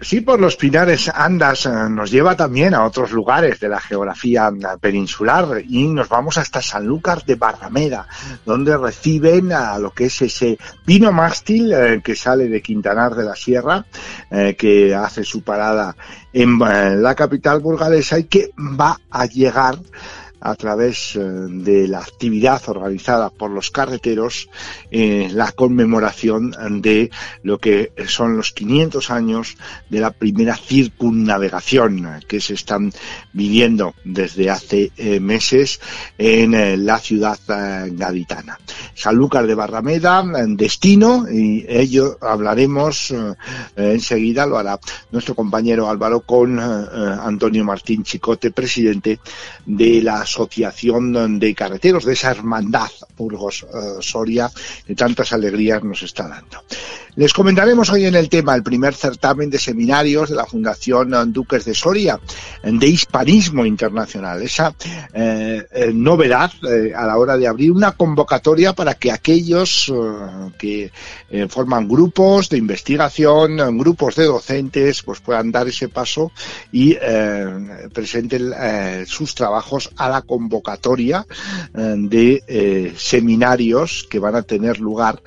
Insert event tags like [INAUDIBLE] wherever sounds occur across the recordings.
Sí, por los pinares andas eh, nos lleva también a otros lugares de la geografía eh, peninsular y nos vamos hasta Sanlúcar de Barrameda, donde reciben a lo que es ese pino mástil eh, que sale de Quintanar de la Sierra, que hace su parada en la capital burgalesa y que va a llegar a través eh, de la actividad organizada por los carreteros eh, la conmemoración de lo que son los 500 años de la primera circunnavegación que se están viviendo desde hace eh, meses en la ciudad gaditana. Sanlúcar de Barrameda, destino, y ello hablaremos enseguida, lo hará nuestro compañero Álvaro con Antonio Martín Chicote, presidente de la asociación de carreteros, de esa hermandad Burgos-Soria eh, que tantas alegrías nos está dando. Les comentaremos hoy en el tema el primer certamen de seminarios de la Fundación Duques de Soria, de hispanismo internacional. Esa eh, eh, novedad a la hora de abrir una convocatoria para que aquellos que forman grupos de investigación, grupos de docentes, pues puedan dar ese paso y presenten sus trabajos a la convocatoria eh, de eh, seminarios que van a tener lugar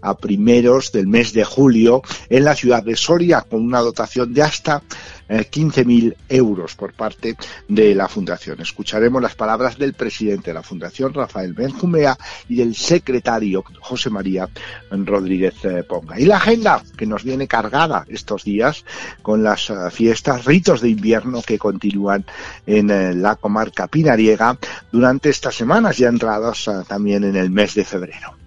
a primeros del mes de julio en la ciudad de Soria con una dotación de hasta 15.000 eh, euros por parte de la Fundación. Escucharemos las palabras del presidente de la Fundación, Rafael Benjumea, y del secretario, José María Rodríguez eh, Ponga. Y la agenda que nos viene cargada estos días con las eh, fiestas, ritos de invierno que continúan en la comarca pinariega durante estas semanas ya entradas también en el mes de febrero.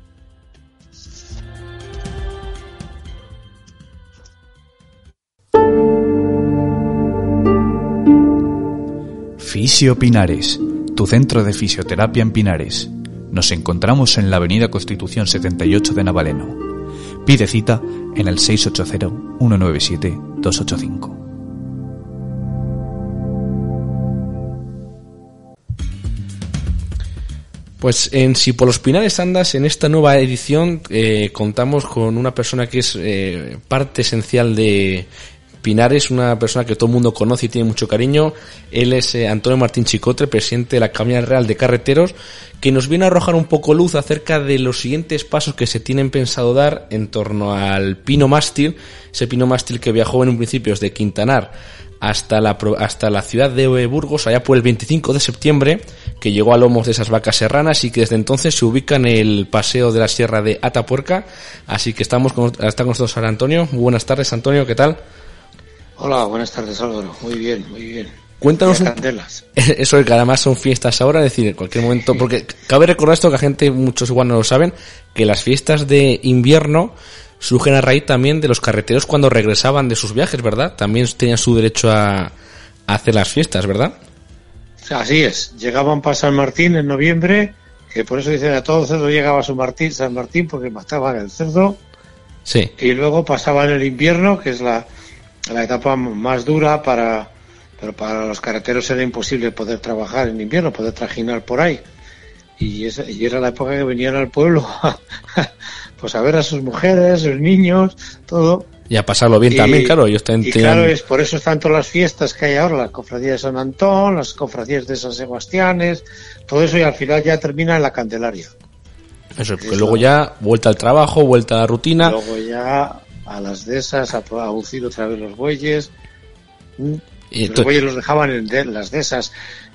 Fisio Pinares, tu centro de fisioterapia en Pinares. Nos encontramos en la Avenida Constitución 78 de Navaleno. Pide cita en el 680-197-285. Pues en Si por los Pinares andas, en esta nueva edición eh, contamos con una persona que es eh, parte esencial de Pinares, una persona que todo el mundo conoce y tiene mucho cariño. Él es eh, Antonio Martín Chicotre, presidente de la Cámara Real de Carreteros, que nos viene a arrojar un poco luz acerca de los siguientes pasos que se tienen pensado dar en torno al pino mástil, ese pino mástil que viajó en un principio desde Quintanar hasta la, hasta la ciudad de Burgos, allá por el 25 de septiembre, que llegó a lomos de esas vacas serranas y que desde entonces se ubica en el paseo de la sierra de Atapuerca. Así que estamos con, está con nosotros ahora Antonio. Buenas tardes, Antonio, ¿qué tal? Hola, buenas tardes Álvaro. Muy bien, muy bien. Cuéntanos un... [LAUGHS] Eso es que además son fiestas ahora, es decir, en cualquier momento, porque cabe recordar esto que la gente, muchos igual no lo saben, que las fiestas de invierno surgen a raíz también de los carreteros cuando regresaban de sus viajes, ¿verdad? También tenían su derecho a, hacer las fiestas, ¿verdad? Así es. Llegaban para San Martín en noviembre, que por eso dicen a todo cerdo llegaba a su Martín, San Martín, porque mataban el cerdo. Sí. Y luego pasaban el invierno, que es la, la etapa más dura para, pero para los carreteros era imposible poder trabajar en invierno, poder trajinar por ahí. Y, esa, y era la época que venían al pueblo [LAUGHS] pues a ver a sus mujeres, sus niños, todo. Y a pasarlo bien también, claro. Ellos y claro, es por eso están todas las fiestas que hay ahora, las cofradías de San Antón, las cofradías de San Sebastiánes, todo eso y al final ya termina en la Candelaria. Eso, porque luego ya vuelta al trabajo, vuelta a la rutina. Luego ya a las de esas, a producir otra vez los bueyes. Mm. Y los bueyes los dejaban en las de esas,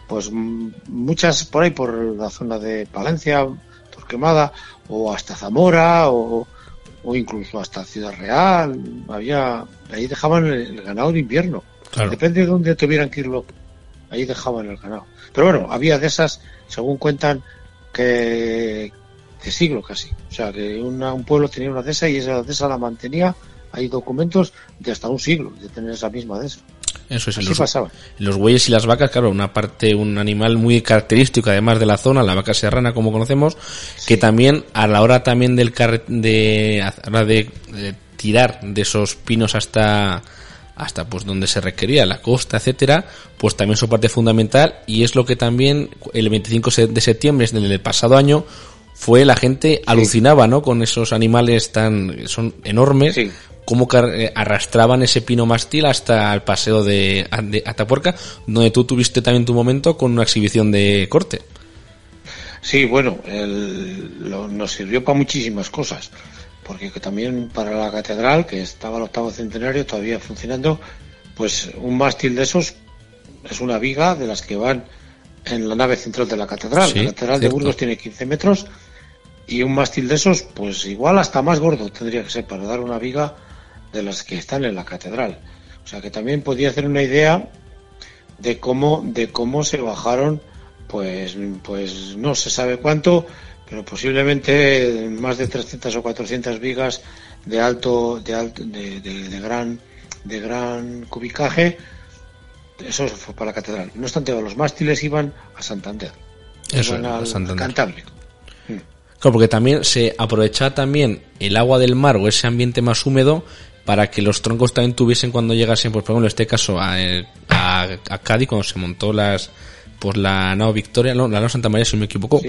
pues muchas por ahí, por la zona de Palencia, Torquemada, o hasta Zamora, o, o incluso hasta Ciudad Real. Había, ahí dejaban el, ganado de invierno. Depende de dónde tuvieran que irlo, ahí dejaban el ganado. Pero bueno, había de esas, según cuentan, que siglo casi. O sea, que un pueblo tenía una dehesa y esa dehesa la mantenía. Hay documentos de hasta un siglo de tener esa misma dehesa. Eso es, los, pasaba. los bueyes y las vacas, claro, una parte, un animal muy característico además de la zona, la vaca serrana como conocemos, que también a la hora también del de, de, de tirar de esos pinos hasta hasta pues donde se requería la costa, etcétera, pues también su parte fundamental y es lo que también el 25 de septiembre del pasado año fue la gente alucinaba, ¿no? Con esos animales tan son enormes, como eh, arrastraban ese pino mástil hasta el paseo de, Atapuerca, donde tú tuviste también tu momento con una exhibición de corte. Sí, bueno, nos sirvió para muchísimas cosas porque también para la catedral, que estaba el octavo centenario todavía funcionando, pues un mástil de esos es una viga de las que van en la nave central de la catedral. la catedral de Burgos tiene 15 metros y un mástil de esos, pues igual hasta más gordo tendría que ser para dar una viga de las que están en la catedral. O sea que también podía hacer una idea de cómo, de cómo se bajaron, pues, pues no se sabe cuánto, pero posiblemente más de 300 o 400 vigas de alto, de alto, de, de, gran, de gran cubicaje. Eso fue para la catedral. No obstante, los mástiles iban a Santander. Eso, Santander. Cantábrico. Mm. Claro, porque también se aprovechaba también el agua del mar o ese ambiente más húmedo para que los troncos también tuviesen cuando llegasen, pues por ejemplo, en este caso a, a, a Cádiz, cuando se montó las, pues la nao Victoria, no, la nao Santa María, si me equivoco,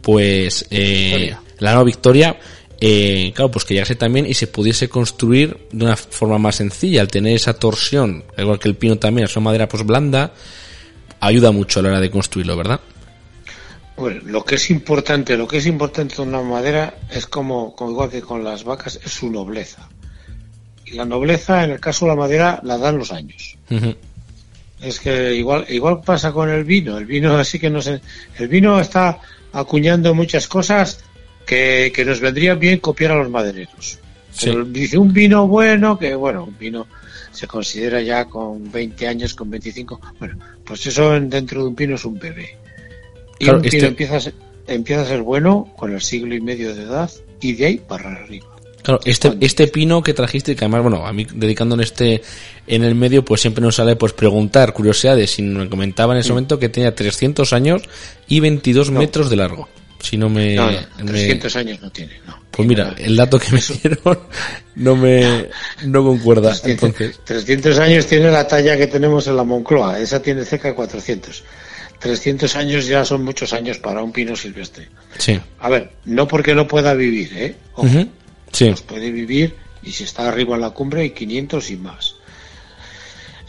pues eh, la nao Victoria, eh, claro, pues que llegase también y se pudiese construir de una forma más sencilla, al tener esa torsión, igual que el pino también, es una madera pues blanda, ayuda mucho a la hora de construirlo, ¿verdad? Bueno, lo que es importante, lo que es importante con la madera es como, como igual que con las vacas, es su nobleza. Y la nobleza, en el caso de la madera, la dan los años. Es que igual, igual pasa con el vino. El vino así que no sé. El vino está acuñando muchas cosas que, nos vendría bien copiar a los madereros. dice un vino bueno, que bueno, un vino se considera ya con 20 años, con 25. Bueno, pues eso dentro de un vino es un bebé. Y un vino este empieza, a ser, empieza a ser bueno con el siglo y medio de edad y de ahí para arriba. Claro, este, este pino que trajiste, que además, bueno, a mí dedicando en este, en el medio, pues siempre nos sale pues preguntar, curiosidades, y me comentaba en ese momento que tenía 300 años y 22 metros de largo. Si no me... No, 300 años no tiene, no. Pues mira, el dato que me [LAUGHS] dieron no me, no concuerda, 300, entonces. 300 años tiene la talla que tenemos en la Moncloa, esa tiene cerca de 400. 300 años ya son muchos años para un pino silvestre. Sí. A ver, no porque no pueda vivir, ¿eh? Sí. puede vivir y si está arriba en la cumbre hay 500 y más.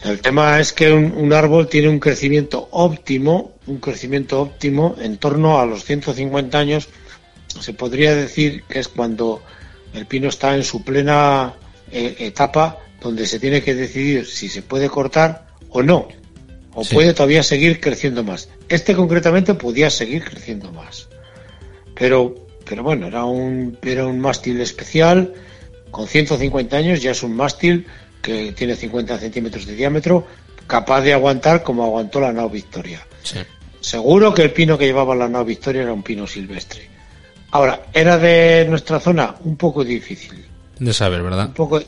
El tema es que un, árbol tiene un crecimiento óptimo, un crecimiento óptimo en torno a los 150 años. Se podría decir que es cuando el pino está en su plena eh, etapa donde se tiene que decidir si se puede cortar o no, o puede todavía seguir creciendo más. Este concretamente podía seguir creciendo más. Pero pero bueno, era un, era un mástil especial, con 150 años, ya es un mástil que tiene 50 centímetros de diámetro, capaz de aguantar como aguantó la nao Victoria. Seguro que el pino que llevaba la nao Victoria era un pino silvestre. Ahora, era de nuestra zona un poco difícil. De saber, ¿verdad? Un poco,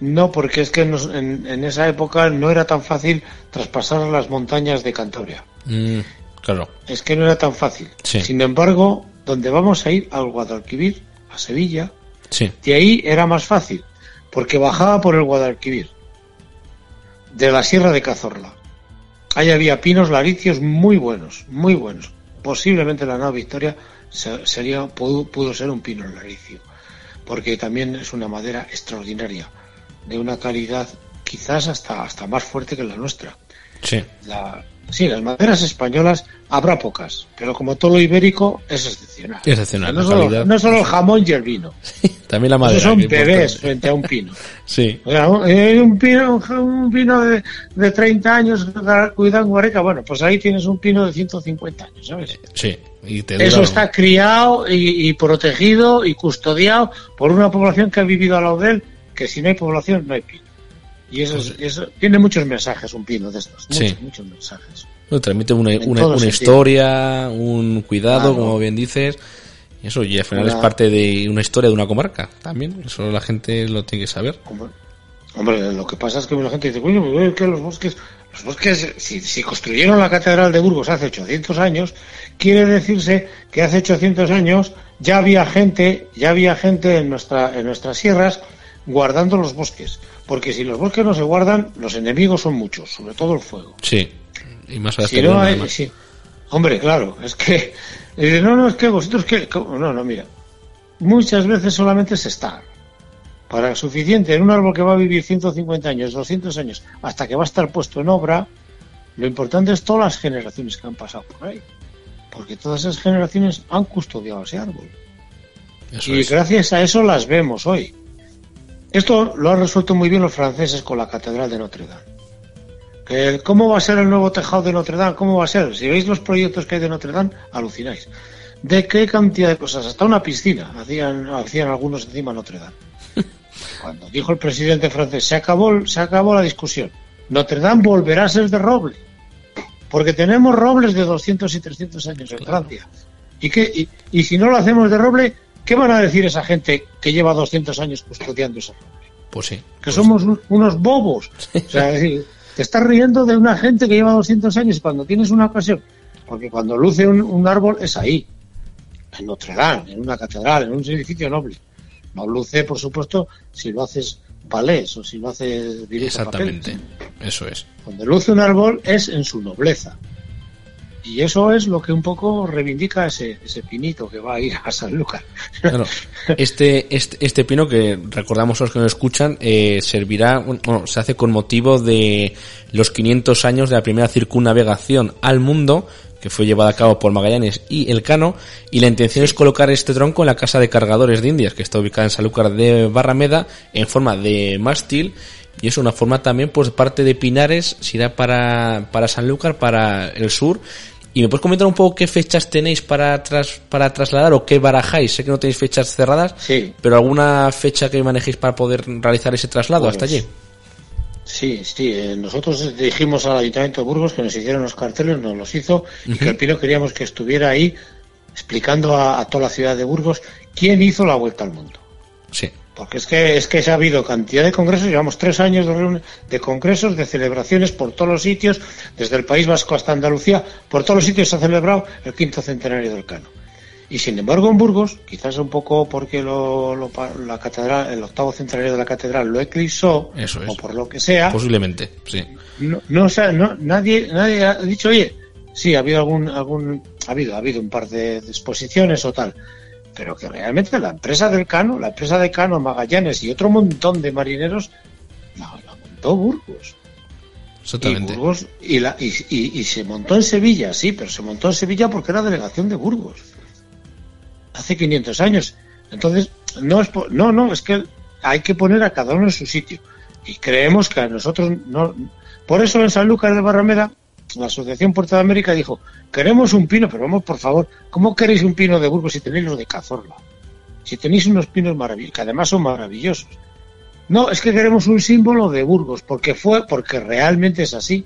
no, porque es que en, esa época no era tan fácil traspasar las montañas de Cantabria. Mm, claro. Es que no era tan fácil. Sin embargo, donde vamos a ir al Guadalquivir, a Sevilla, sí. de ahí era más fácil, porque bajaba por el Guadalquivir, de la Sierra de Cazorla. Ahí había pinos laricios muy buenos, muy buenos. Posiblemente la nueva Victoria sería, pudo, ser un pino laricio, porque también es una madera extraordinaria, de una calidad quizás hasta, hasta más fuerte que la nuestra. Sí. La, Sí, las maderas españolas habrá pocas, pero como todo lo ibérico es excepcional. Excepcional. no, solo, no, solo, el jamón y el vino. [LAUGHS] también la madera. son bebés frente a un pino. [LAUGHS] sí. O sea, un pino, un pino de, de 30 años cuidado en Guareca, bueno, pues ahí tienes un pino de 150 años, ¿sabes? Sí. Y Eso está criado y, protegido y custodiado por una población que ha vivido a la UDEL, que si no hay población no hay pino. Y eso, eso, tiene muchos mensajes un pino de estos, muchos, muchos mensajes. transmite una, una, historia, un cuidado, como bien dices. Y eso, y al final es parte de una historia de una comarca también. Eso la gente lo tiene que saber. Hombre, lo que pasa es que la gente dice, coño, que los bosques, los bosques, si, si, construyeron la Catedral de Burgos hace 800 años, quiere decirse que hace 800 años ya había gente, ya había gente en nuestra, en nuestras sierras guardando los bosques. Porque si los bosques no se guardan, los enemigos son muchos, sobre todo el fuego. Sí. Y más si no hay, sí. Hombre, claro, es que, [LAUGHS] no, no, es que vosotros que, no, no, mira, muchas veces solamente se está para suficiente en un árbol que va a vivir 150 años, 200 años, hasta que va a estar puesto en obra, lo importante es todas las generaciones que han pasado por ahí. Porque todas esas generaciones han custodiado ese árbol. y gracias a eso las vemos hoy. Esto lo han resuelto muy bien los franceses con la Catedral de Notre Dame. ¿Cómo va a ser el nuevo tejado de Notre Dame? ¿Cómo va a ser? Si veis los proyectos que hay de Notre Dame, alucináis. ¿De qué cantidad de cosas? Hasta una piscina hacían, hacían algunos encima de Notre Dame. [LAUGHS] Cuando dijo el presidente francés, se acabó, se acabó la discusión. Notre Dame volverá a ser de roble. Porque tenemos robles de 200 y 300 años en Francia. ¿Y, qué, y, si no lo hacemos de roble, ¿qué van a decir esa gente que lleva 200 años custodiando ese roble? Pues sí. Que somos unos bobos. [LAUGHS] O sea, te estás riendo de una gente que lleva 200 años cuando tienes una ocasión. Porque cuando luce un árbol es ahí. En Notre Dame, en una catedral, en un edificio noble. No luce, por supuesto, si lo haces palés o si lo haces Exactamente, eso es. Donde luce un árbol es en su nobleza. Y eso es lo que un poco reivindica ese, ese pinito que va a ir a San Lucas. este, este, este, pino que recordamos los que nos escuchan, eh, servirá, bueno, se hace con motivo de los 500 años de la primera circunnavegación al mundo que fue llevada a cabo por Magallanes y Elcano, y la intención es colocar este tronco en la casa de cargadores de Indias, que está ubicada en Sanlúcar de Barrameda, en forma de mástil, y es una forma también, pues, parte de Pinares, si da para, para Sanlúcar, para el sur, ¿Y me puedes comentar un poco qué fechas tenéis para, tras, para trasladar o qué barajáis? Sé que no tenéis fechas cerradas, sí. pero ¿alguna fecha que manejéis para poder realizar ese traslado hasta pues, allí? Sí, sí. Eh, nosotros dijimos al Ayuntamiento de Burgos que nos hicieron los carteles, nos los hizo, y que el Pino queríamos que estuviera ahí explicando a, toda la ciudad de Burgos quién hizo la vuelta al mundo. Sí. Porque es que es que se ha habido cantidad de congresos, llevamos tres años de, de congresos, de celebraciones por todos los sitios, desde el País Vasco hasta Andalucía, por todos los sitios se ha celebrado el quinto centenario del Cano. Y sin embargo en Burgos, quizás un poco porque lo, la catedral, el octavo centenario de la catedral lo eclipsó, o por lo que sea. Posiblemente, sí. No, no, nadie, nadie ha dicho, oye, sí, ha habido algún, algún, ha habido, ha habido un par de, exposiciones o tal, pero que realmente la empresa del Cano, la empresa de Cano, Magallanes y otro montón de marineros, la, montó Burgos. Exactamente. Y, Burgos, y, la, y, y, y se montó en Sevilla, sí, pero se montó en Sevilla porque era delegación de Burgos hace 500 años. Entonces, no es, no, no, es que hay que poner a cada uno en su sitio. Y creemos que a nosotros no. Por eso en San Lucas de Barrameda, la Asociación Puerto de América dijo: Queremos un pino, pero vamos, por favor, ¿cómo queréis un pino de Burgos si tenéis los de Cazorla? Si tenéis unos pinos maravillosos, que además son maravillosos. No, es que queremos un símbolo de Burgos, porque fue, porque realmente es así.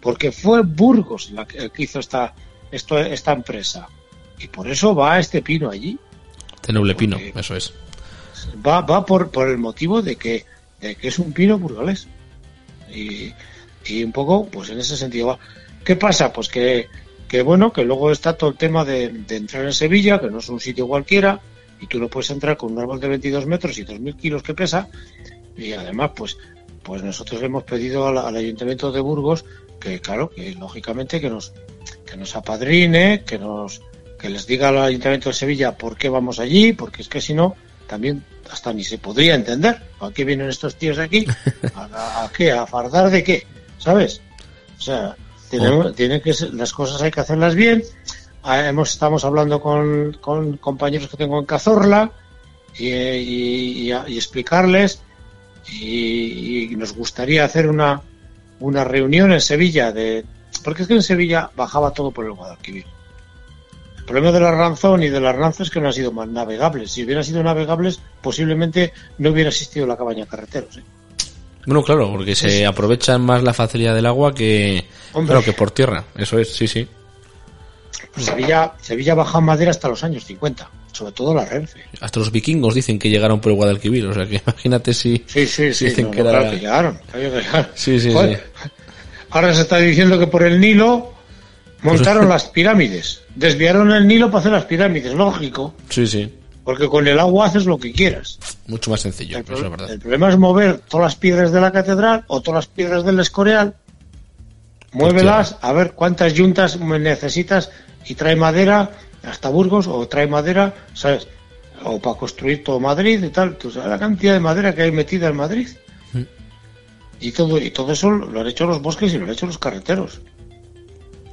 Porque fue Burgos la que, hizo esta, esto, esta empresa. Y por eso va este pino allí. Noble pino, eso es. Va, va por, por el motivo de que, de que es un pino burgalés. Y, y un poco, pues en ese sentido va. ¿Qué pasa? Pues que, que bueno, que luego está todo el tema de, de, entrar en Sevilla, que no es un sitio cualquiera, y tú no puedes entrar con un árbol de 22 metros y 2.000 kilos que pesa, y además, pues, pues nosotros le hemos pedido al, al, Ayuntamiento de Burgos que, claro, que lógicamente que nos, que nos apadrine, que nos, que les diga al Ayuntamiento de Sevilla por qué vamos allí, porque es que si no, también hasta ni se podría entender. ¿A qué vienen estos tíos aquí? [LAUGHS] ¿A, qué? ¿A fardar de qué? ¿Sabes? O sea, tienen, que las cosas hay que hacerlas bien. Ah, hemos, estamos hablando con, con compañeros que tengo en Cazorla y, explicarles y, nos gustaría hacer una, una reunión en Sevilla de porque es que en Sevilla bajaba todo por el Guadalquivir el problema de la Ranzón y de las Ranzas que no han sido más navegables. Si hubieran sido navegables, posiblemente no hubiera existido la cabaña carreteros. ¿eh? Bueno, claro, porque se aprovechan más la facilidad del agua que, claro, que por tierra. Eso es, sí, sí. Pues Sevilla, Sevilla madera hasta los años 50, sobre todo la Renfe. Hasta los vikingos dicen que llegaron por el Guadalquivir, o sea que [LAUGHS] imagínate si, sí, sí, sí, dicen que era... llegaron, Sí, sí, sí. Ahora se está diciendo que por el Nilo montaron las pirámides, desviaron el Nilo para hacer las pirámides, lógico. Sí, sí. Porque con el agua haces lo que quieras. Mucho más sencillo, el, eso es verdad. el problema es mover todas las piedras de la catedral o todas las piedras del Escorial. Muévelas a ver cuántas yuntas necesitas y trae madera hasta Burgos o trae madera, ¿sabes? O para construir todo Madrid y tal. Tú sabes la cantidad de madera que hay metida en Madrid. Mm. Y todo, y todo eso lo han hecho los bosques y lo han hecho los carreteros.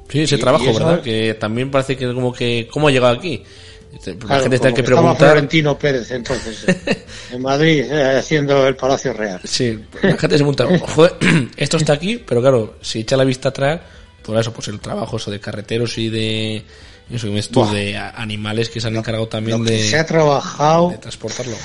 Sí, ese Y- trabajo, y eso- ¿verdad? Que también parece que como que... ¿Cómo ha llegado aquí? La Claro, gente como tiene que preguntar... Florentino Pérez entonces [LAUGHS] en Madrid eh, haciendo el Palacio Real. Sí, la gente se pregunta, "Joder, [CLEARS THROAT] esto está aquí, pero claro, si echa la vista atrás, pues eso, pues el trabajo eso de carreteros y de eso Buah. de animales que se han encargado también Lo que de, se ha trabajado, de transportarlo.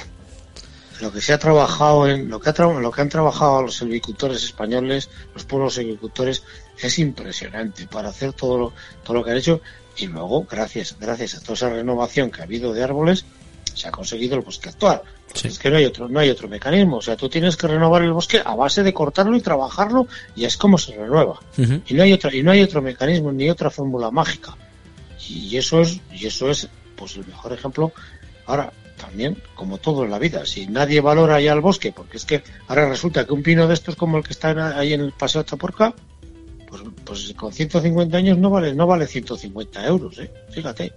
lo que se ha trabajado en lo que ha tra- lo que han trabajado los agricultores españoles, los pueblos agricultores es impresionante para hacer todo lo, todo lo que han hecho y luego gracias gracias a toda esa renovación que ha habido de árboles se ha conseguido el bosque actual. Sí. Es que no hay otro no hay otro mecanismo, o sea, tú tienes que renovar el bosque a base de cortarlo y trabajarlo y es como se renueva. Y no hay otro y no hay otro mecanismo ni otra fórmula mágica y eso es y eso es pues el mejor ejemplo ahora también como todo en la vida si nadie valora ya el bosque porque es que ahora resulta que un pino de estos como el que está ahí en el paseo Chaporca pues, pues con 150 años no vale no vale 150 euros ¿eh? fíjate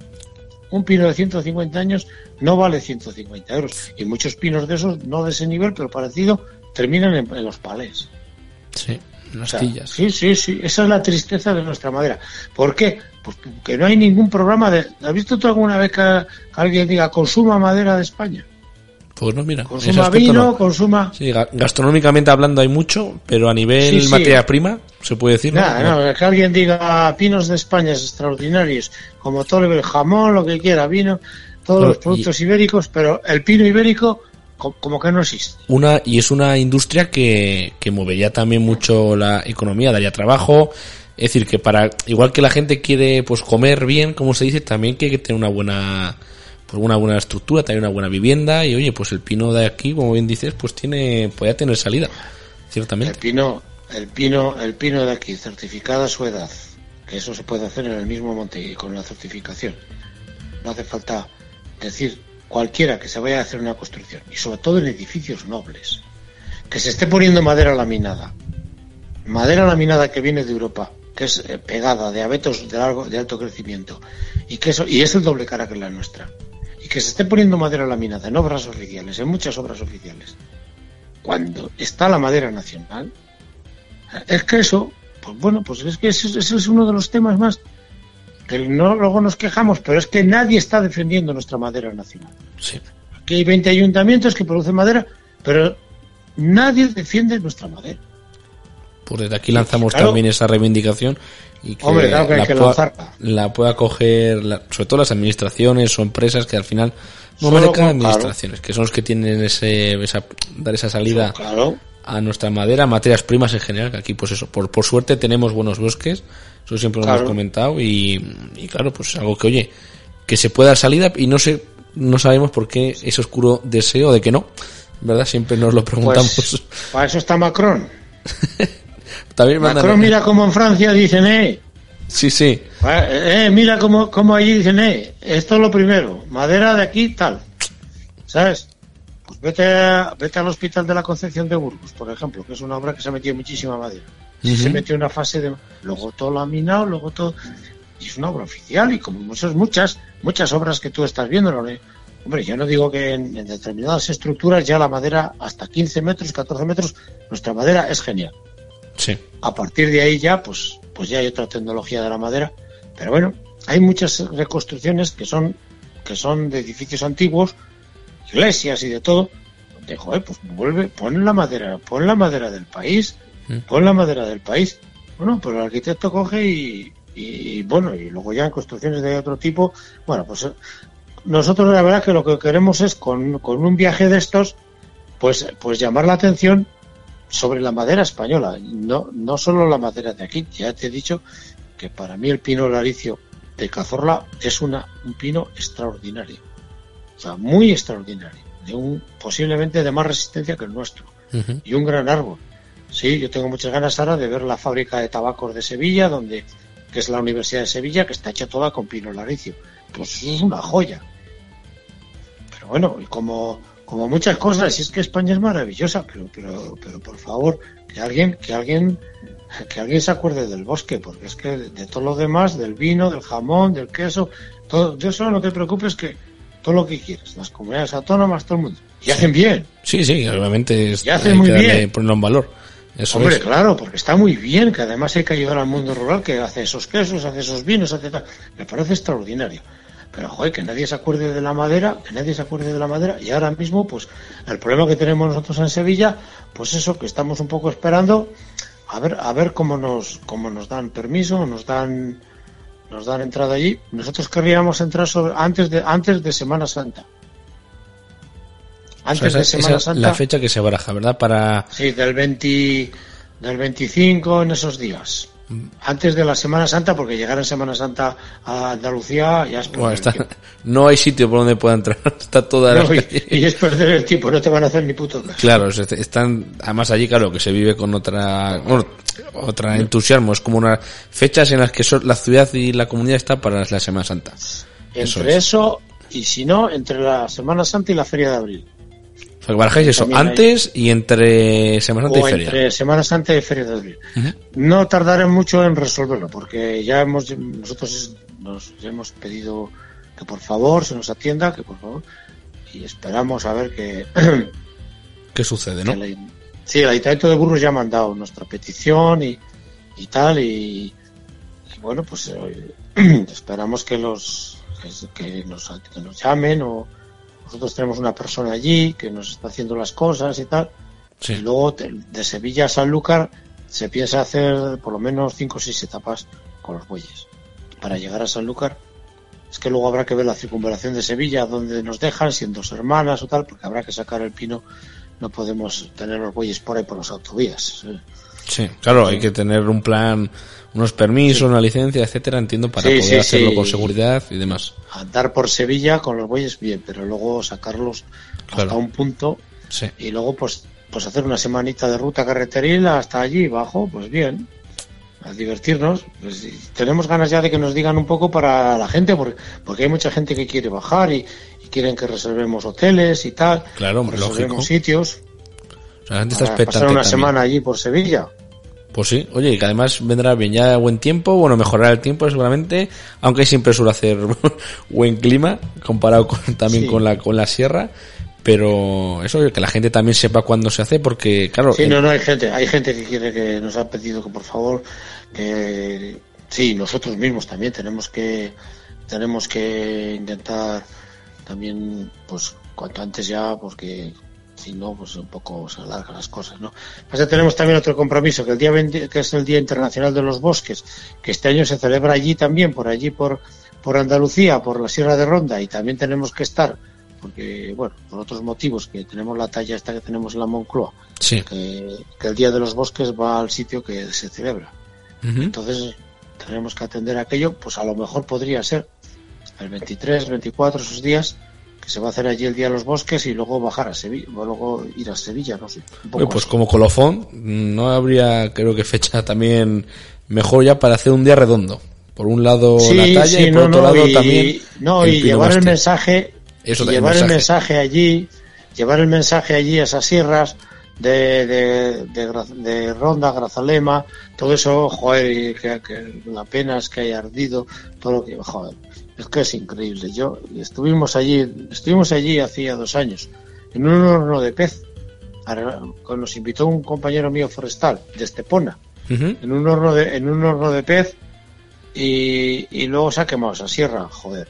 un pino de 150 años no vale 150 euros y muchos pinos de esos no de ese nivel pero parecido terminan en, en los palés Sí, en o las sea, tillas. Sí, sí, sí. Esa es la tristeza de nuestra madera. ¿Por qué? Pues que no hay ningún programa de. ¿Has visto tú alguna vez que alguien diga consuma madera de España? Pues no, mira, Consuma vino, no. consuma. Sí, ga- gastronómicamente hablando hay mucho, pero a nivel Sí, sí. materia prima, se puede decir, ¿no? Nada, no, que alguien diga pinos de España es extraordinarios, como todo el jamón, lo que quiera, vino, todos los productos ibéricos, pero el pino ibérico co- como que no existe. una y es una industria que, que movería también mucho la economía, daría trabajo. Es decir, que para, igual que la gente quiere pues comer bien, como se dice, también que hay que tener una buena, pues una buena estructura, también una buena vivienda, y oye, pues el pino de aquí, como bien dices, pues tiene, podría tener salida, El ciertamente. pino, el pino, el pino de aquí, certificada su edad, que eso se puede hacer en el mismo monte y con la certificación. No hace falta decir cualquiera que se vaya a hacer una construcción, y sobre todo en edificios nobles, que se esté poniendo madera laminada, madera laminada que viene de Europa, que es eh, pegada de abetos de largo, de alto crecimiento, y que eso, y es el doble cara que la nuestra, y que se esté poniendo madera laminada en obras oficiales, en muchas obras oficiales, cuando está la madera nacional, es que eso, pues bueno, pues es que ese, ese es uno de los temas más que no luego nos quejamos, pero es que nadie está defendiendo nuestra madera nacional. Sí. Aquí hay 20 ayuntamientos que producen madera, pero nadie defiende nuestra madera. Pues desde aquí lanzamos claro. también esa reivindicación y que, Hombre, claro que hay la, que pueda, lanzarla. la pueda coger, la- sobre todo las administraciones o empresas que al final, no con- claro. administraciones, que son los que tienen ese, esa, dar esa salida Claro, a nuestra madera, materias primas en general, que aquí pues eso, por, por suerte tenemos buenos bosques, eso siempre lo hemos comentado y, y claro, pues algo que oye, que se pueda dar salida y no sé, no sabemos por qué ese oscuro deseo de que no, ¿verdad? Siempre nos lo preguntamos. pues para eso está Macron. [LAUGHS] También mandan- Macron mira como en Francia dicen, eh, Sí, sí. eh, mira como, como allí dicen, eh, esto es lo primero, madera de aquí, tal. ¿Sabes? Pues vete, a- vete al Hospital de la Concepción de Burgos, por ejemplo, que es una obra que se ha metido muchísima madera. Ujú. Se metió una fase de... Luego todo laminado, luego todo... Y es una obra oficial y como muchas, muchas, muchas obras que tú estás viendo, ¿no? Hombre, yo no digo que en, en determinadas estructuras ya la madera hasta 15 metros, 14 metros, nuestra madera es genial. Sí. A partir de ahí ya, pues, pues ya hay otra tecnología de la madera. Pero bueno, hay muchas reconstrucciones que son, que son de edificios antiguos, iglesias y de todo. De, joder, pues vuelve, pon la madera, pon la madera del país, Mm. pon la madera del país. Bueno, pero el arquitecto coge y, y, bueno, y luego ya en construcciones de otro tipo, bueno, pues nosotros la verdad que lo que queremos es con, con un viaje de estos, pues, pues llamar la atención sobre la madera española, no, no solo la madera de aquí. Ya te he dicho que para mí el pino laricio de Cazorla es una, un pino extraordinario. O sea, muy extraordinario. De un, posiblemente de más resistencia que el nuestro. Y un gran árbol. Sí, yo tengo muchas ganas ahora de ver la fábrica de tabacos de Sevilla, donde, que es la Universidad de Sevilla, que está hecha toda con pino laricio. Pues es una joya. Pero bueno, y como, como muchas cosas, y es que España es maravillosa, pero, pero, pero por favor, que alguien, que alguien que alguien se acuerde del bosque, porque es que de, todo lo demás, del vino, del jamón, del queso, todo, de eso no te preocupes que todo lo que quieras, las comunidades autónomas, todo el mundo. Y hacen bien. Sí, sí, obviamente es, y hacen muy bien. ponerlo en valor. Eso Hombre, claro, porque está muy bien, que además hay que ayudar al mundo rural que hace esos quesos, hace esos vinos, hace tal. Me parece extraordinario. Pero, joder, que nadie se acuerde de la madera, que nadie se acuerde de la madera. Y ahora mismo, pues, el problema que tenemos nosotros en Sevilla, pues eso, que estamos un poco esperando a ver, a ver cómo nos, cómo nos dan permiso, nos dan, nos dan entrada allí. Nosotros querríamos entrar sobre, antes de, antes de Semana Santa. Antes de Semana Santa. La fecha que se baraja, ¿verdad? Para. Sí, del 20, del 25 en esos días antes de la Semana Santa, porque llegar en Semana Santa a Andalucía ya es No hay sitio por donde pueda entrar, [LAUGHS] está toda la... y, es perder el tiempo, no te van a hacer ni puto Claro, están, además allí claro que se vive con otra, otra entusiasmo, es como unas fechas en las que la ciudad y la comunidad está para la Semana Santa. Entre eso y si no, entre la Semana Santa y la Feria de Abril que eso antes y entre Semana Santa y Feria. Entre Semana Santa y Feria de Abril. No tardaré mucho en resolverlo, porque ya hemos, nosotros nos hemos pedido que por favor se nos atienda, que por favor, y esperamos a ver qué... [CLEARS THROAT] ¿Qué sucede, no? sí, el Ayuntamiento de Burgos ya ha mandado nuestra petición y, y tal, y, bueno, pues eh, [CLEARS THROAT] esperamos que los que nos, que nos llamen o nosotros tenemos una persona allí que nos está haciendo las cosas y tal. Y luego de, Sevilla a Sanlúcar se piensa hacer por lo menos cinco o seis etapas con los bueyes. Para llegar a Sanlúcar es que luego habrá que ver la circunvalación de Sevilla, donde nos dejan, siendo dos hermanas o tal, porque habrá que sacar el pino. No podemos tener los bueyes por ahí por las autovías. Sí, claro, hay que tener un plan unos permisos, una licencia, etcétera, entiendo, para poder hacerlo con seguridad y demás. Andar por Sevilla con los bueyes bien, pero luego sacarlos hasta un punto y luego pues pues hacer una semanita de ruta carreteril hasta allí bajo, pues bien, a divertirnos. Pues, tenemos ganas ya de que nos digan un poco para la gente, porque, porque hay mucha gente que quiere bajar y, quieren que reservemos hoteles y tal, claro, reservemos sitios. O sea, la gente está pasar una semana allí por Sevilla. Pues sí, oye, y que además vendrá bien ya buen tiempo, bueno, mejorará el tiempo seguramente, aunque siempre suele hacer [LAUGHS] buen clima comparado con, también con la con la sierra, pero eso que la gente también sepa cuándo se hace porque claro, Sí, no, no hay gente, hay gente que quiere que nos ha pedido que por favor que sí, nosotros mismos también tenemos que tenemos que intentar también pues cuanto antes ya porque si no, pues un poco se alargan las cosas, ¿no? Pues tenemos también otro compromiso, que el día 20, que es el Día Internacional de los Bosques, que este año se celebra allí también, por allí, por, por Andalucía, por la Sierra de Ronda, y también tenemos que estar, porque, bueno, por otros motivos, que tenemos la talla esta que tenemos en la Moncloa, sí. que, el Día de los Bosques va al sitio que se celebra. Entonces, tenemos que atender aquello, pues a lo mejor podría ser el 23, 24, esos días, se va a hacer allí el Día de los Bosques y luego bajar a Sevilla, luego ir a Sevilla, no sé. pues como colofón, no habría, creo que fecha también mejor ya para hacer un día redondo. Por un lado la talla y por otro lado también. No, y llevar el mensaje, llevar el mensaje allí, llevar el mensaje allí a esas sierras de, de, de, Ronda, Grazalema, todo eso, joder, que, que, la pena es que haya ardido, todo lo que, joder, es que es increíble. Yo estuvimos allí, estuvimos allí hacía dos años, en un horno de pez. Nos invitó un compañero mío forestal de Estepona, en un horno de, en un horno de pez, y, y luego se ha quemado esa sierra, joder.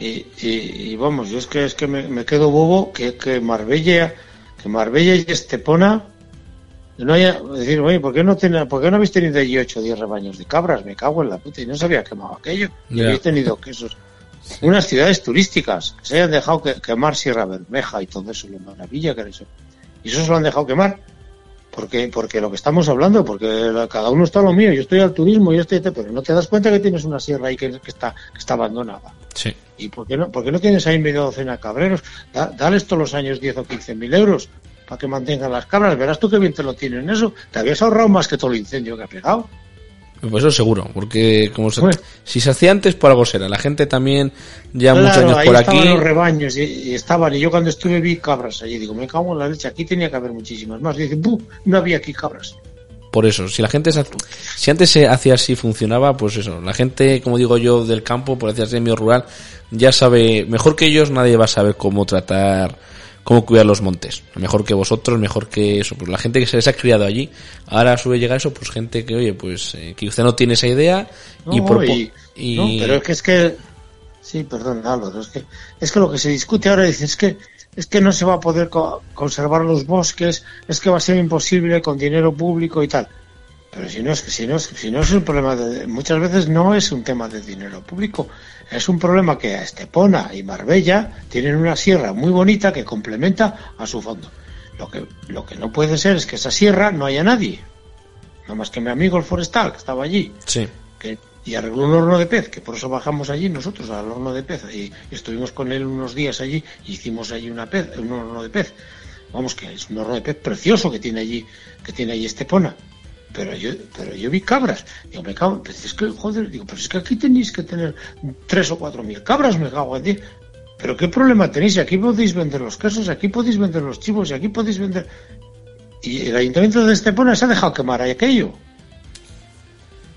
Y, y, vamos, yo es que es que me, quedo bobo que, que Marbella, que Marbella y Estepona no haya, decir, oye, ¿por qué no, tiene, ¿por qué no habéis tenido allí 8 o 10 rebaños de cabras? Me cago en la puta, y no se había quemado aquello. Y habéis tenido quesos. Unas ciudades turísticas que se hayan dejado quemar Sierra Bermeja y todo eso, lo maravilla que era eso. Y eso se lo han dejado quemar porque porque lo que estamos hablando, porque cada uno está a lo mío, yo estoy al turismo, y estoy, pero no te das cuenta que tienes una sierra ahí que, está que está abandonada. Sí. ¿Y por qué no, por no tienes ahí medio docena de cabreros? dale todos los años 10 o 15 mil euros para que mantengan las cabras, verás tú qué bien te lo tienen eso. Te habías ahorrado más que todo el incendio que ha pegado. Pues eso seguro, porque como si se hacía antes por algo será. La gente también ya muchos años por aquí. Estaban los rebaños y, estaban y yo cuando estuve vi cabras allí. Digo, me cago en la leche. Aquí tenía que haber muchísimas más. Y dice, no había aquí cabras. Por eso, si la gente si antes se hacía así funcionaba, pues eso. La gente, como digo yo, del campo, por decir medio rural, ya sabe mejor que ellos. Nadie va a saber cómo tratar cómo cuidar los montes. Mejor que vosotros, mejor que eso. Pues la gente que se les ha criado allí, ahora sube llegar eso, pues gente que, oye, pues eh, que usted no tiene esa idea y, por y, No, pero es que es que... Sí, perdón, Álvaro, es que, es que lo que se discute ahora dice, es que es que no se va a poder conservar los bosques, es que va a ser imposible con dinero público y tal. Pero si no es que si no es, si no es un problema de, muchas veces no es un tema de dinero público, es un problema que a Estepona y Marbella tienen una sierra muy bonita que complementa a su fondo. Lo que, lo que no puede ser es que esa sierra no haya nadie. Nada más que mi amigo el forestal, que estaba allí. Sí. Que, y arregló un horno de pez, que por eso bajamos allí nosotros al horno de pez. Y, estuvimos con él unos días allí y hicimos allí una pez, un horno de pez. Vamos, que es un horno de pez precioso que tiene allí, que tiene allí Estepona pero yo, pero yo vi cabras. Digo, me cago, pero es que, joder, digo, pero es que aquí tenéis que tener tres o cuatro mil cabras, me cago en ti. Pero qué problema tenéis, aquí podéis vender los quesos, aquí podéis vender los chivos, y aquí podéis vender. Y el ayuntamiento de Estepona se ha dejado quemar ahí aquello.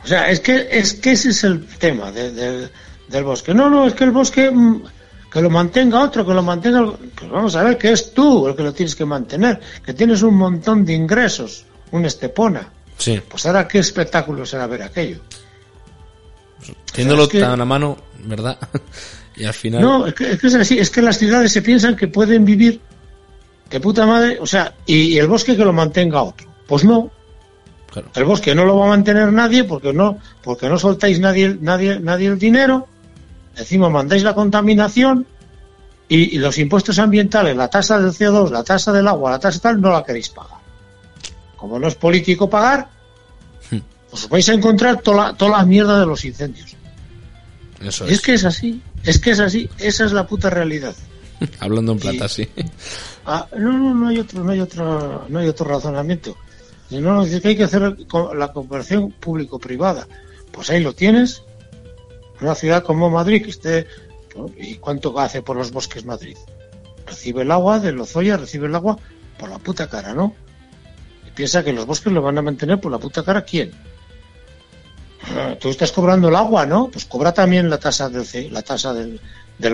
O sea, es que, es que ese es el tema del bosque. No, no, es que el bosque mm, que lo mantenga otro, que lo mantenga. Pues vamos a ver que es tú el que lo tienes que mantener, que tienes un montón de ingresos, un Estepona. Pues ahora qué espectáculo será ver aquello. Teniéndolo tan a mano, ¿verdad? [LAUGHS] y al final. No, es que, es así, es que las ciudades se piensan que pueden vivir de puta madre, o sea, y, el bosque que lo mantenga otro. Pues no. El bosque no lo va a mantener nadie porque no, porque no soltáis nadie, nadie, nadie el dinero. Encima mandáis la contaminación y, y los impuestos ambientales, la tasa del CO2, la tasa del agua, la tasa tal, no la queréis pagar como no es político pagar, os [LAUGHS] vais a encontrar toda la, toda la mierda de los incendios. Eso es. es. que es así, es que es así, esa es la puta realidad. [LAUGHS] Hablando en plata, sí. [LAUGHS] Ah, no, no, no hay otro, no hay otro, no hay otro razonamiento. No, dice que hay que hacer la cooperación público-privada. Pues ahí lo tienes. Una ciudad como Madrid, que esté. ¿Y cuánto hace por los bosques Madrid? Recibe el agua de Lozoya, recibe el agua por la puta cara, ¿no? Piensa que los bosques lo van a mantener por la puta cara quién. Ah, tú estás cobrando el agua, ¿no? Pues cobra también la tasa del la tasa del,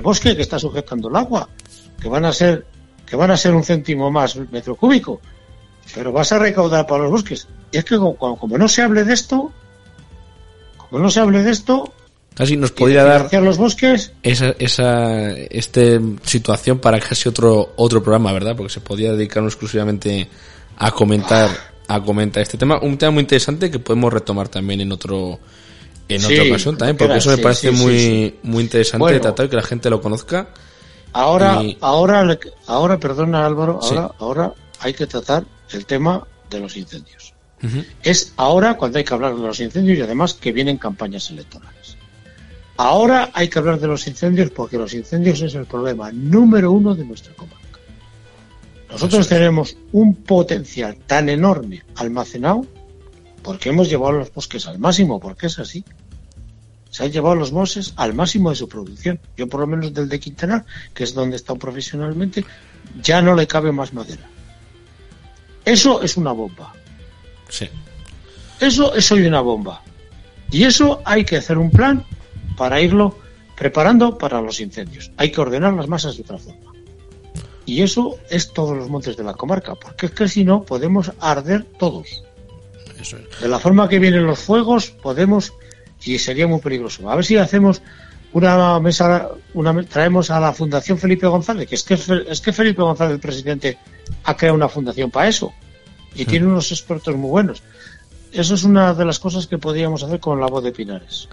bosque que está sujetando el agua, que van a ser que van a ser un céntimo más metro cúbico, pero vas a recaudar para los bosques. Y es que como, no se hable de esto, como no se hable de esto, casi nos podría dar los bosques esa esa este situación para casi otro otro programa, ¿verdad? Porque se podía dedicarnos exclusivamente a comentar a comentar este tema, un tema muy interesante que podemos retomar también en otro en otra ocasión también, porque eso me parece muy muy interesante tratar y que la gente lo conozca. Ahora ahora ahora perdona Álvaro, ahora ahora hay que tratar el tema de los incendios. Es ahora cuando hay que hablar de los incendios y además que vienen campañas electorales. Ahora hay que hablar de los incendios porque los incendios es el problema número uno de nuestra comarca. Nosotros tenemos un potencial tan enorme almacenado porque hemos llevado los bosques al máximo, porque es así. Se han llevado los bosques al máximo de su producción. Yo por lo menos del de Quintana, que es donde he estado profesionalmente, ya no le cabe más madera. Eso es una bomba. Sí. Eso es hoy una bomba. Y eso hay que hacer un plan para irlo preparando para los incendios. Hay que ordenar las masas de otra forma. Y eso es todos los montes de la comarca, porque es que si no podemos arder todos. De la forma que vienen los fuegos podemos y sería muy peligroso. A ver si hacemos una mesa, una, traemos a la Fundación Felipe González, que es que, es que Felipe González, el presidente, ha creado una fundación para eso y tiene unos expertos muy buenos. Eso es una de las cosas que podríamos hacer con la voz de Pinares.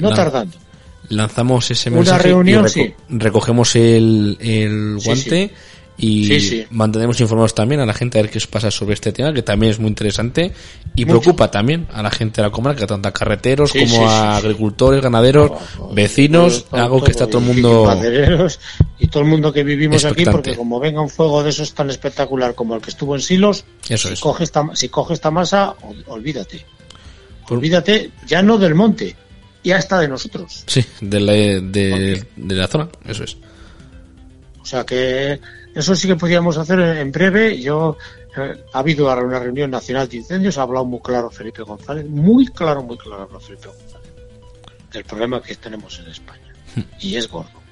No tardando lanzamos ese mensaje reunión, recogemos el, el guante y mantenemos informados también a la gente a ver qué os pasa sobre este tema, que también es muy interesante y preocupa también a la gente de la comarca, tanto a carreteros como a agricultores, ganaderos, vecinos, algo que está todo el mundo... Y todo el mundo que vivimos aquí, porque como venga un fuego de esos tan espectacular como el que estuvo en Silos, Eso si, es. coge esta, si coge esta masa, olvídate. Olvídate ya no del monte, ya está de nosotros. Sí, de la, de, de la zona, eso es. O sea que eso sí que podríamos hacer en breve. Yo eh, ha habido una reunión nacional de incendios, ha hablado muy claro Felipe González, muy claro, muy claro Felipe González, del problema que tenemos en España. Y es gordo.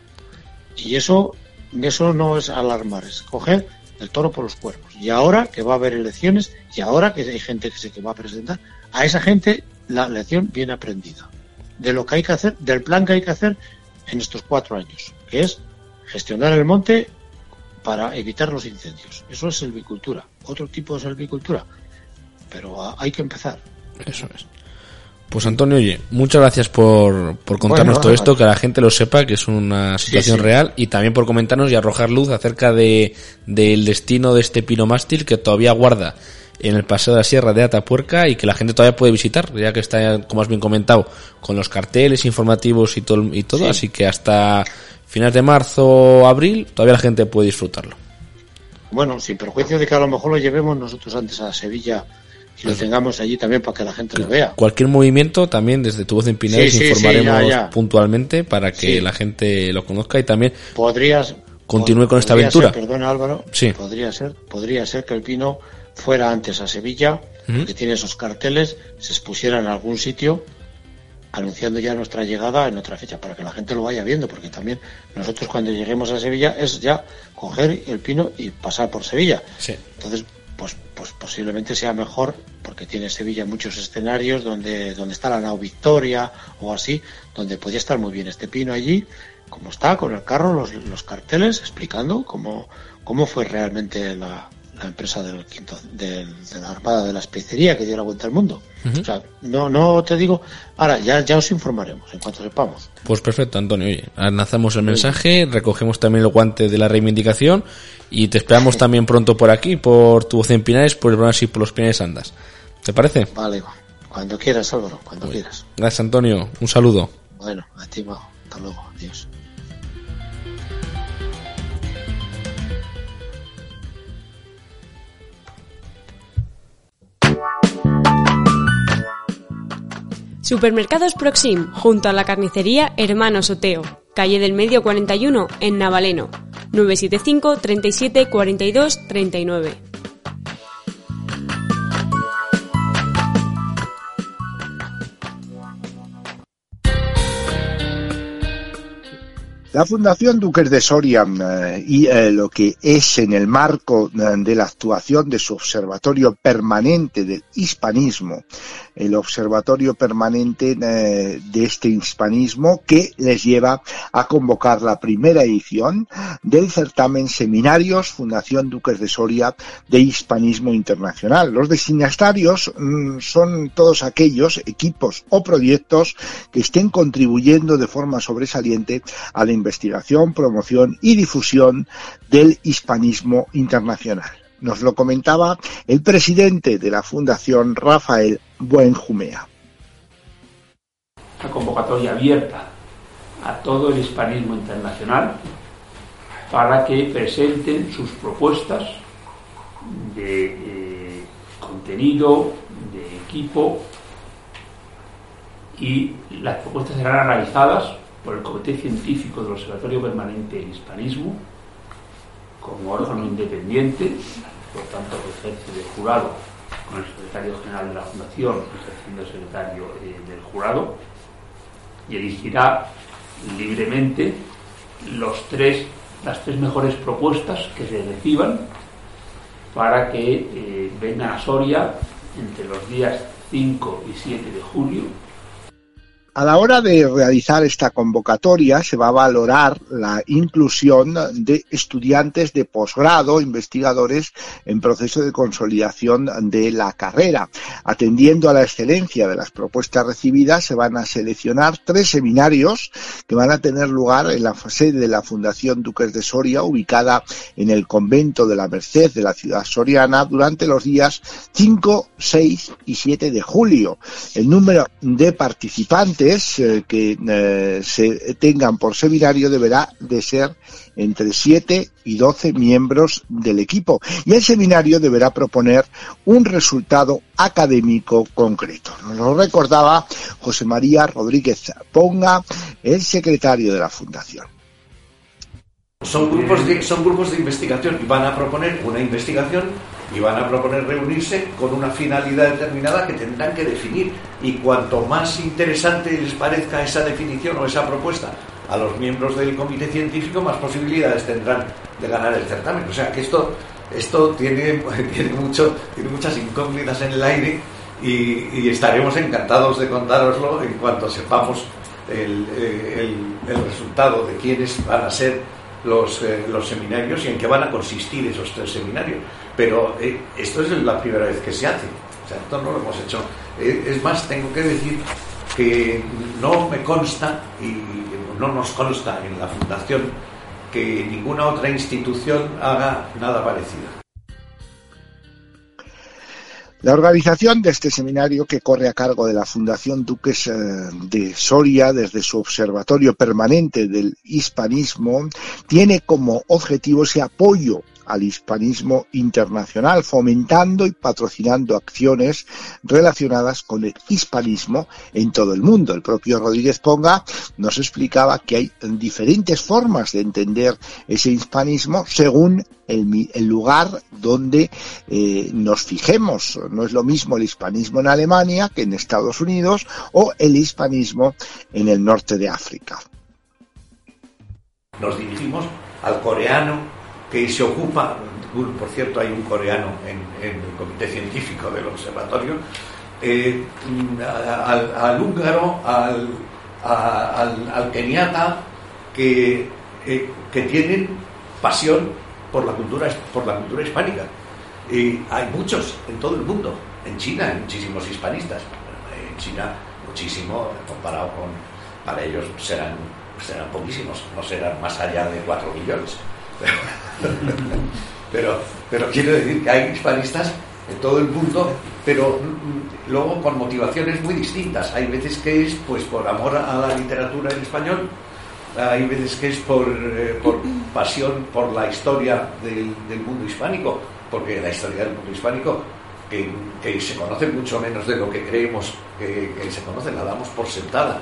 Y eso, eso no es alarmar, es coger el toro por los cuernos. Y ahora que va a haber elecciones, y ahora que hay gente que se que va a presentar, a esa gente la lección viene aprendida. De lo que hay que hacer, del plan que hay que hacer en estos cuatro años, que es gestionar el monte para evitar los incendios. Eso es silvicultura. Otro tipo de silvicultura. Pero hay que empezar. Eso es. Pues Antonio, oye, muchas gracias por, por contarnos Bueno, todo esto, que la gente lo sepa, que es una situación sí. real, y también por comentarnos y arrojar luz acerca de del destino de este pino mástil que todavía guarda en el paseo de la Sierra de Atapuerca y que la gente todavía puede visitar, ya que está, como has bien comentado, con los carteles informativos y todo, y todo Sí. así que hasta finales de marzo o abril todavía la gente puede disfrutarlo. Bueno, sin perjuicio de que a lo mejor lo llevemos nosotros antes a Sevilla y lo tengamos allí también para que la gente lo vea. Cualquier movimiento también desde tu voz en Pinares Sí, sí, sí, informaremos ya, ya. puntualmente para que la gente lo conozca y también Podrías Continúe con esta aventura. ser, perdona Álvaro, Sí. podría ser, podría ser que el pino fuera antes a Sevilla, Ujú. que tiene esos carteles, se expusiera en algún sitio anunciando ya nuestra llegada en otra fecha para que la gente lo vaya viendo, porque también nosotros cuando lleguemos a Sevilla es ya coger el pino y pasar por Sevilla. Sí. Entonces, pues, pues posiblemente sea mejor, porque tiene Sevilla muchos escenarios donde, donde está la nao Victoria o así, donde podría estar muy bien este pino allí, como está, con el carro, los, los carteles, explicando cómo, cómo fue realmente la, la empresa del quinto, del- de la Armada de la Especería que dio la vuelta al mundo. O sea, no, no te digo, ahora ya, ya os informaremos en cuanto sepamos. Pues perfecto, Antonio. Oye, lanzamos el mensaje, recogemos también el guante de la reivindicación y te esperamos también pronto por aquí, por tu voz en Pinares, por el programa así por los Pinares Andas. ¿Te parece? Vale, cuando quieras, Álvaro, cuando quieras. Gracias, Antonio. Un saludo. Bueno, a ti, Mau. Hasta luego. Adiós. Supermercados Proxim, junto a la carnicería Hermano Soteo, calle del Medio 41, en Navaleno. 975 37 42 39. La Fundación Duques de Soria eh, y eh, lo que es en el marco eh, de la actuación de su observatorio permanente del hispanismo, el observatorio permanente eh, de este hispanismo que les lleva a convocar la primera edición del certamen Seminarios Fundación Duques de Soria de Hispanismo Internacional. Los destinatarios mm, son todos aquellos equipos o proyectos que estén contribuyendo de forma sobresaliente a la investigación, promoción y difusión del hispanismo internacional. Nos lo comentaba el presidente de la Fundación, Rafael Buenjumea. Una convocatoria abierta a todo el hispanismo internacional para que presenten sus propuestas de eh, contenido, de equipo y las propuestas serán analizadas por el Comité Científico del Observatorio Permanente del Hispanismo como órgano independiente, por tanto que ejerce de jurado con el secretario general de la Fundación, ejerciendo secretario eh, del jurado, y elegirá libremente los tres, las tres mejores propuestas que se reciban para que eh, vengan a Soria entre los días 5 y 7 de julio A la hora de realizar esta convocatoria se va a valorar la inclusión de estudiantes de posgrado, investigadores en proceso de consolidación de la carrera. Atendiendo a la excelencia de las propuestas recibidas, se van a seleccionar tres seminarios que van a tener lugar en la sede de la Fundación Duques de Soria, ubicada en el convento de la Merced de la ciudad soriana, durante los días 5, 6 y 7 de julio. El número de participantes eh, que eh, se tengan por seminario deberá de ser entre 7 y 12 miembros del equipo y el seminario deberá proponer un resultado académico concreto. Nos lo recordaba José María Rodríguez Ponga, el secretario de la Fundación. Son grupos de, son grupos de investigación y van a proponer una investigación y van a proponer reunirse con una finalidad determinada que tendrán que definir. Y cuanto más interesante les parezca esa definición o esa propuesta a los miembros del comité científico, más posibilidades tendrán de ganar el certamen. O sea que esto, esto tiene, [LAUGHS] tiene, mucho, tiene muchas incógnitas en el aire y, estaremos encantados de contároslo en cuanto sepamos el, el, el resultado de quiénes van a ser los, eh, los seminarios y en qué van a consistir esos tres seminarios. Pero eh, esto es la primera vez que se hace. Esto no lo hemos hecho. Eh, es más, tengo que decir que no me consta y no nos consta en la Fundación que ninguna otra institución haga nada parecido. La organización de este seminario, que corre a cargo de la Fundación Duques eh, de Soria desde su Observatorio Permanente del Hispanismo, tiene como objetivo ese apoyo al hispanismo internacional, fomentando y patrocinando acciones relacionadas con el hispanismo en todo el mundo. El propio Rodríguez Ponga nos explicaba que hay diferentes formas de entender ese hispanismo según el, lugar donde eh, nos fijemos. No es lo mismo el hispanismo en Alemania que en Estados Unidos o el hispanismo en el norte de África. Nos dirigimos al coreano que se ocupa, por cierto hay un coreano en, el comité científico del observatorio, eh, al, húngaro, al, keniata, que, eh, que tienen pasión por la cultura, por la cultura hispánica. Y hay muchos en todo el mundo. En China hay muchísimos hispanistas. En China muchísimo comparado con... Para ellos serán, serán poquísimos, no serán más allá de 4 millones. Pero, pero quiero decir que hay hispanistas en todo el mundo, pero luego con motivaciones muy distintas. Hay veces que es pues por amor a la literatura en español, hay veces que es por, eh, por pasión por la historia del, mundo hispánico, porque la historia del mundo hispánico, que, se conoce mucho menos de lo que creemos que se conoce, la damos por sentada.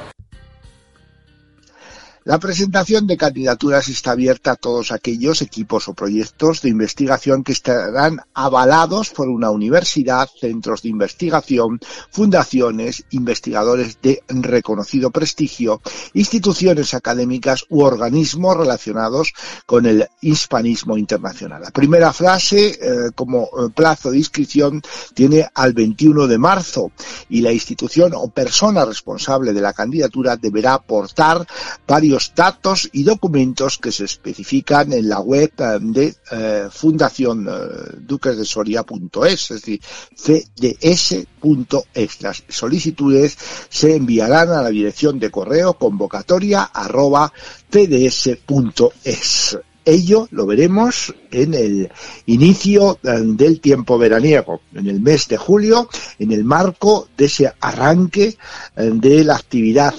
La presentación de candidaturas está abierta a todos aquellos equipos o proyectos de investigación que estarán avalados por una universidad, centros de investigación, fundaciones, investigadores de reconocido prestigio, instituciones académicas u organismos relacionados con el hispanismo internacional. La primera frase, eh, como eh, plazo de inscripción, tiene al 21 de marzo y la institución o persona responsable de la candidatura deberá aportar varios datos y documentos que se especifican en la web eh, de eh, Fundación eh, Duquesdesoria.es, es decir, cds.es. Las solicitudes se enviarán a la dirección de correo convocatoria arroba cds.es. Ello lo veremos en el inicio eh, del tiempo veraniego, en el mes de julio, en el marco de ese arranque eh, de la actividad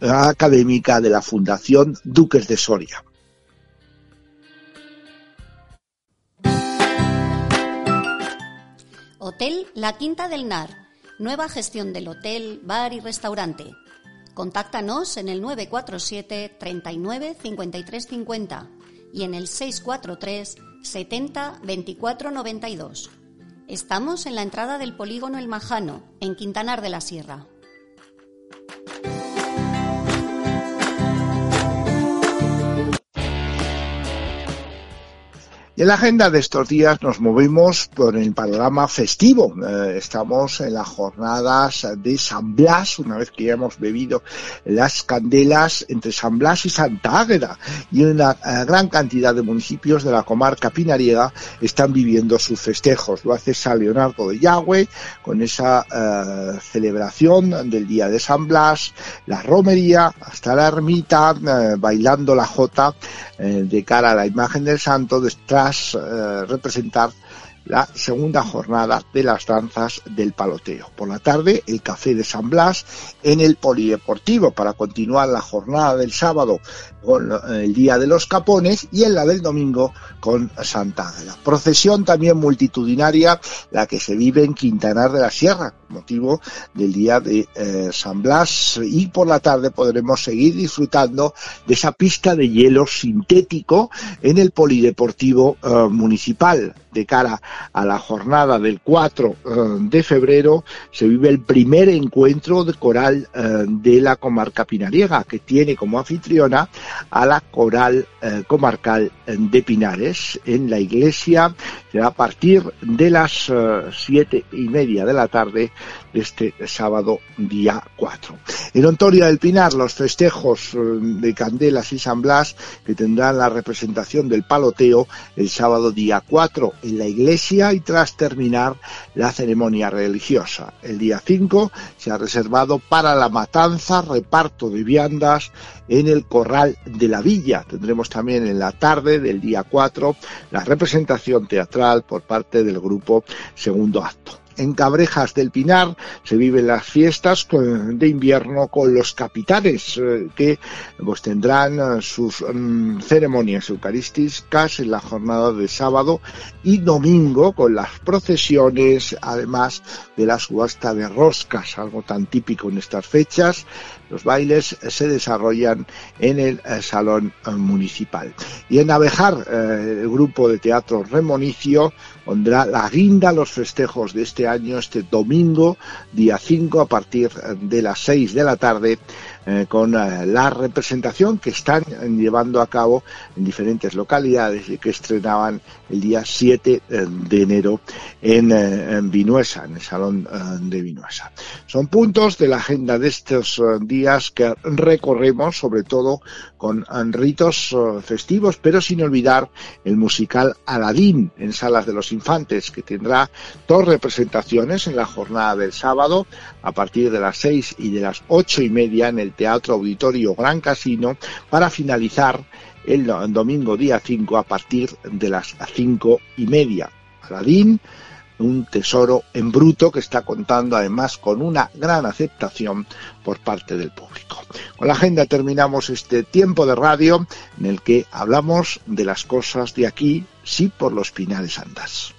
académica de la Fundación Duques de Soria. Hotel La Quinta del Nar. Nueva gestión del hotel, bar y restaurante. Contáctanos en el 947 39 53 50 y en el 643 70 24 92. Estamos en la entrada del polígono El Majano, en Quintanar de la Sierra. Y en la agenda de estos días nos movemos por el panorama festivo. Eh, estamos en las jornadas de San Blas, una vez que ya hemos bebido las candelas entre San Blas y Santa Águeda. Y una eh, gran cantidad de municipios de la comarca pinariega están viviendo sus festejos. Lo hace San Leonardo de Yagüe con esa eh, celebración del día de San Blas, la romería, hasta la ermita, bailando la jota de cara a la imagen del santo detrás eh, representar la segunda jornada de las danzas del paloteo. Por la tarde, el Café de San Blas en el Polideportivo para continuar la jornada del sábado con eh, el Día de los Capones y en la del domingo con Santa Ángela. Procesión también multitudinaria, la que se vive en Quintanar de la Sierra, motivo del Día de eh, San Blas y por la tarde podremos seguir disfrutando de esa pista de hielo sintético en el Polideportivo eh, Municipal de cara a la jornada del 4 eh, de febrero se vive el primer encuentro de coral eh, de la comarca pinariega, que tiene como anfitriona a la coral eh, comarcal de Pinares en la iglesia. A partir de las siete y media de la tarde de este sábado día 4. En Ontoria del Pinar, los festejos de Candelas y San Blas que tendrán la representación del paloteo el sábado día 4 en la iglesia y tras terminar la ceremonia religiosa. El día 5 se ha reservado para la matanza, reparto de viandas en el corral de la villa. Tendremos también en la tarde del día 4 la representación teatral por parte del grupo Segundo Acto en Cabrejas del Pinar se viven las fiestas de invierno con los capitanes eh, que pues tendrán eh, sus mm, ceremonias eucarísticas en la jornada de sábado y domingo con las procesiones además de la subasta de roscas algo tan típico en estas fechas. Los bailes se desarrollan en el eh, salón municipal. Y en Abejar el grupo de teatro Remonicio pondrá la guinda los festejos de este año, este domingo, día 5, a partir de las 6 de la tarde, eh, con eh, la representación que están llevando a cabo en diferentes localidades y que estrenaban el día 7 eh, de enero en, Vinuesa, en el Salón de Vinuesa. Son puntos de la agenda de estos días que recorremos, sobre todo con ritos festivos, pero sin olvidar el musical Aladín en Salas de los Infantes, que tendrá dos representaciones en la jornada del sábado a partir de las 6 y de las ocho y media en el Teatro Auditorio Gran Casino para finalizar el domingo día 5 a partir de las cinco y media. Aladín, un tesoro en bruto que está contando además con una gran aceptación por parte del público. Con la agenda terminamos este tiempo de radio en el que hablamos de las cosas de aquí, sí por los Pinares Andas.